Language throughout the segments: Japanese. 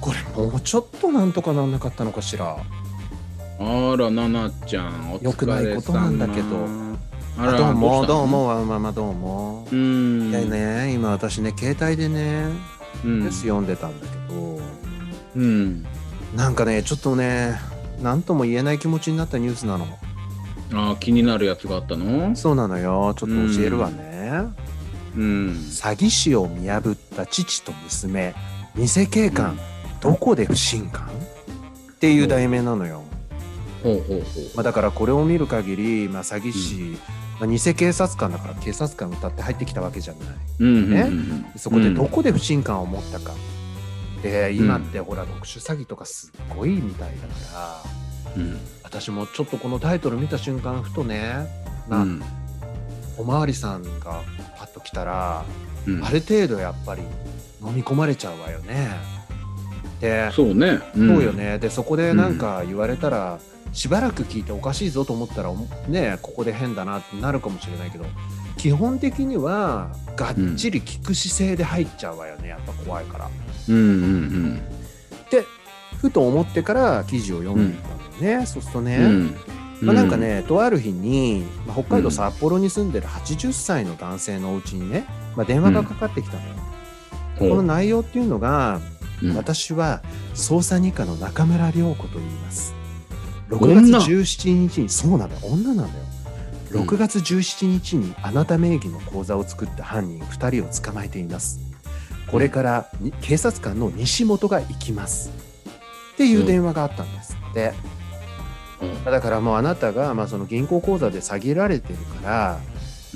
これもうちょっとなんとかなんなかったのかしら。あらななちゃんお疲れ様よくないことなんだけど。あらどうもどうももまあまあどうも。う、ん。いやね今私ね携帯でねうん。ニュース読んでたんだけど、うん。なんかねちょっとね何とも言えない気持ちになったニュースなの。あー気になるやつがあったの？そうなのよ。ちょっと教えるわね、うん。詐欺師を見破った父と娘。偽警官、どこで不信感？っていう題名なのよ、まあ、だからこれを見る限り、まあ、詐欺師、まあ、偽警察官だから警察官歌って入ってきたわけじゃない。ううんね。そこでどこで不信感を持ったか。で今ってほら特殊詐欺とかすっごいみたいだからうん。私もちょっとこのタイトル見た瞬間ふとね、まあうん。おまわりさんがパッと来たらうんある程度やっぱり飲み込まれちゃうわよね。でそうね。そうよね。で、そこでなんか言われたら、しばらく聞いておかしいぞと思ったら、ね、ここで変だなってなるかもしれないけど、基本的には、がっちり聞く姿勢で入っちゃうわよね。やっぱ怖いから。うんうんで、ふと思ってから記事を読んだんだよね。そうするとね、うん。うんまあ、なんかね、とある日に、まあ、北海道札幌に住んでる80歳の男性のお家にね、まあ、電話がかかってきたのよ。この内容っていうのが、うん私は捜査二課の中村良子と言います。6女月17日に、そうなんだよ、女なんだよ。うん6月17日にあなた名義の口座を作った犯人2人を捕まえています。これからに警察官の西本が行きます。っていう電話があったんですって。うんだからもうあなたがまあその銀行口座で詐欺られてるから、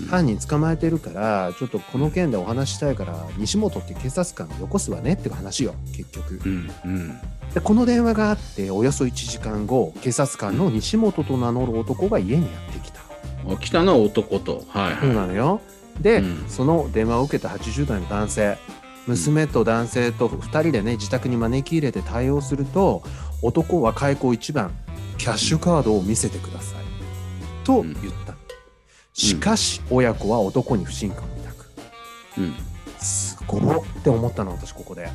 犯人捕まえてるから、ちょっとこの件でお話ししたいから、西本って警察官よこすわねっていう話よ、結局。うんうん。でこの電話があっておよそ1時間後警察官の西本と名乗る男が家にやってきた、あ来たのは男と。はいそうはなのよ。で、うん。その電話を受けた80代の男性娘と男性と2人でね自宅に招き入れて対応すると男は開口一番キャッシュカードを見せてくださいと言った、しかし親子は男に不信感を抱く。いうん。すごいって思ったの私ここで。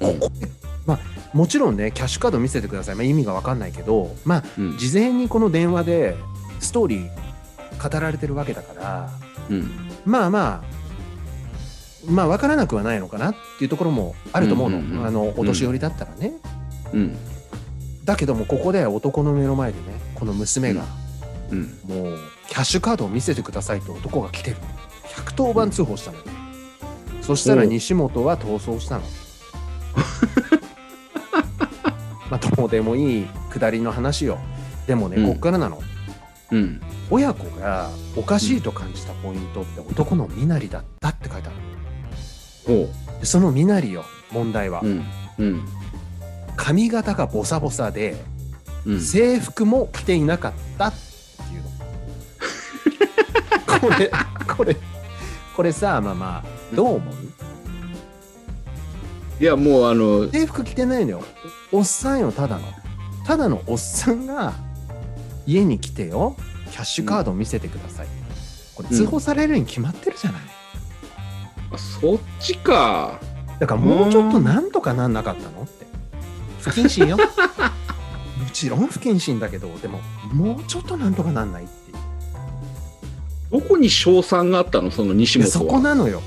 うん。ここでまあもちろんねキャッシュカード見せてください、まあ、意味が分かんないけどまあうん。事前にこの電話でストーリー語られてるわけだからうん。まあまあまあ分からなくはないのかなっていうところもあると思うの,、うんうんうんあのお年寄りだったらね、うん。だけどもここで男の目の前でねこの娘がうん。もうキャッシュカードを見せてくださいと男が来てる。110番通報したのよ。そしたら西本は逃走したの。まあどうでもいい下りの話よ。でもね、うん。こっからなの。うん。親子がおかしいと感じたポイントって男の身なりだったって書いてあるほでその身なりよ問題は、ううん。うん。髪型がボサボサでうん。制服も着ていなかったっこれこれこれさまあまあどう思う？いやもうあの制服着てないのよ。おっさんよただの。ただのおっさんが家に来てよキャッシュカードを見せてください、これ通報されるに決まってるじゃない、あそっちか。だからもうちょっとなんとかなんなかったのって。不謹慎よ。もちろん不謹慎だけどでももうちょっとなんとかなんないってどこに賞賛があったの？その西本は。でそこなのよ。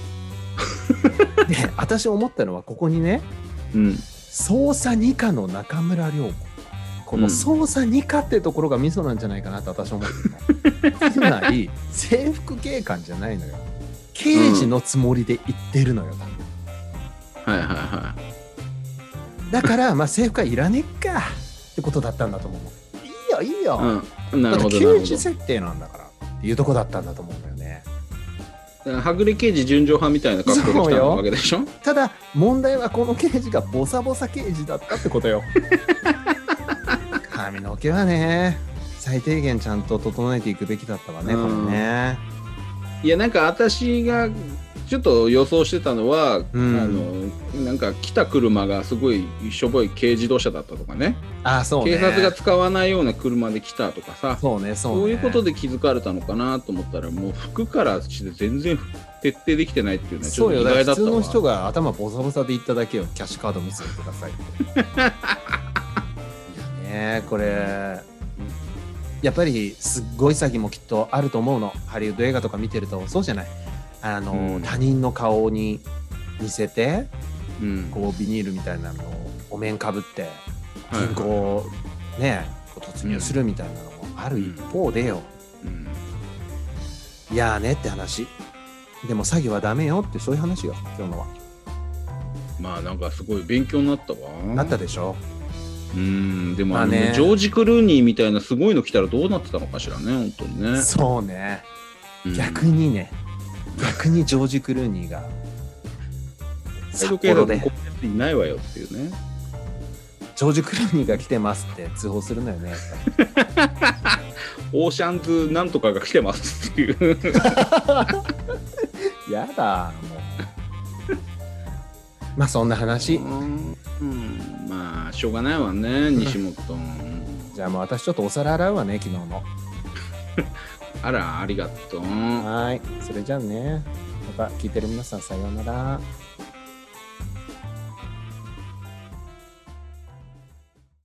で 私思ったのはここにねうん。捜査二課の中村良子。この捜査二課ってところがミソなんじゃないかなって私は思ってた つまり制服警官じゃないのよ。刑事のつもりで言ってるのよ多分。はいはいはだからまあ制服はいらねえかってことだったんだと思う。のいいよいいよ、いうん。なるほど刑事設定なんだからっていうとこだったんだと思うんだよね。どはぐれ刑事純情派みたいな格好で来たわけでしょ？ただ問題はこの刑事がボサボサ刑事だったってことよ。髪の毛はね最低限ちゃんと整えていくべきだったわねこれね。いやなんか私がちょっと予想してたのは、うん。あのなんか来た車がすごいしょぼい軽自動車だったとかね。あそうね。警察が使わないような車で来たとかさ。そうねそうね。そういうことで気づかれたのかなと思ったらもう服からして全然徹底できてないっていうねちょっと意だから普通の人が頭ボサボサで言っただけよキャッシュカード見せてくださ。い いやねこれ。やっぱりすっごい詐欺もきっとあると思うの。ハリウッド映画とか見てるとそうじゃないあの、うん。他人の顔に似せてうん。こうビニールみたいなのをお面かぶってはい銀行ねこう突入するみたいなのもある一方でよ、うん。いやーねって話。でも詐欺はダメよってそういう話よ今日のは、まあなんかすごい勉強になったわ。なったでしょ。うん。でもあの、まあね。ジョージ・クルーニーみたいなすごいの来たらどうなってたのかしらね本当にね、そうね。うん。逆にね、逆にジョージ・クルーニーが札幌で。とこういないわよっていうね。ジョージ・クルーニーが来てますって通報するのよねオーシャンズなんとかが来てますっていう。やだもう。まあそんな話。うん、うんまあしょうがないわね 西本。じゃあもう私ちょっとお皿洗うわね昨日の あらありがとう。はい。それじゃあね。また聞いてる皆さんさようなら。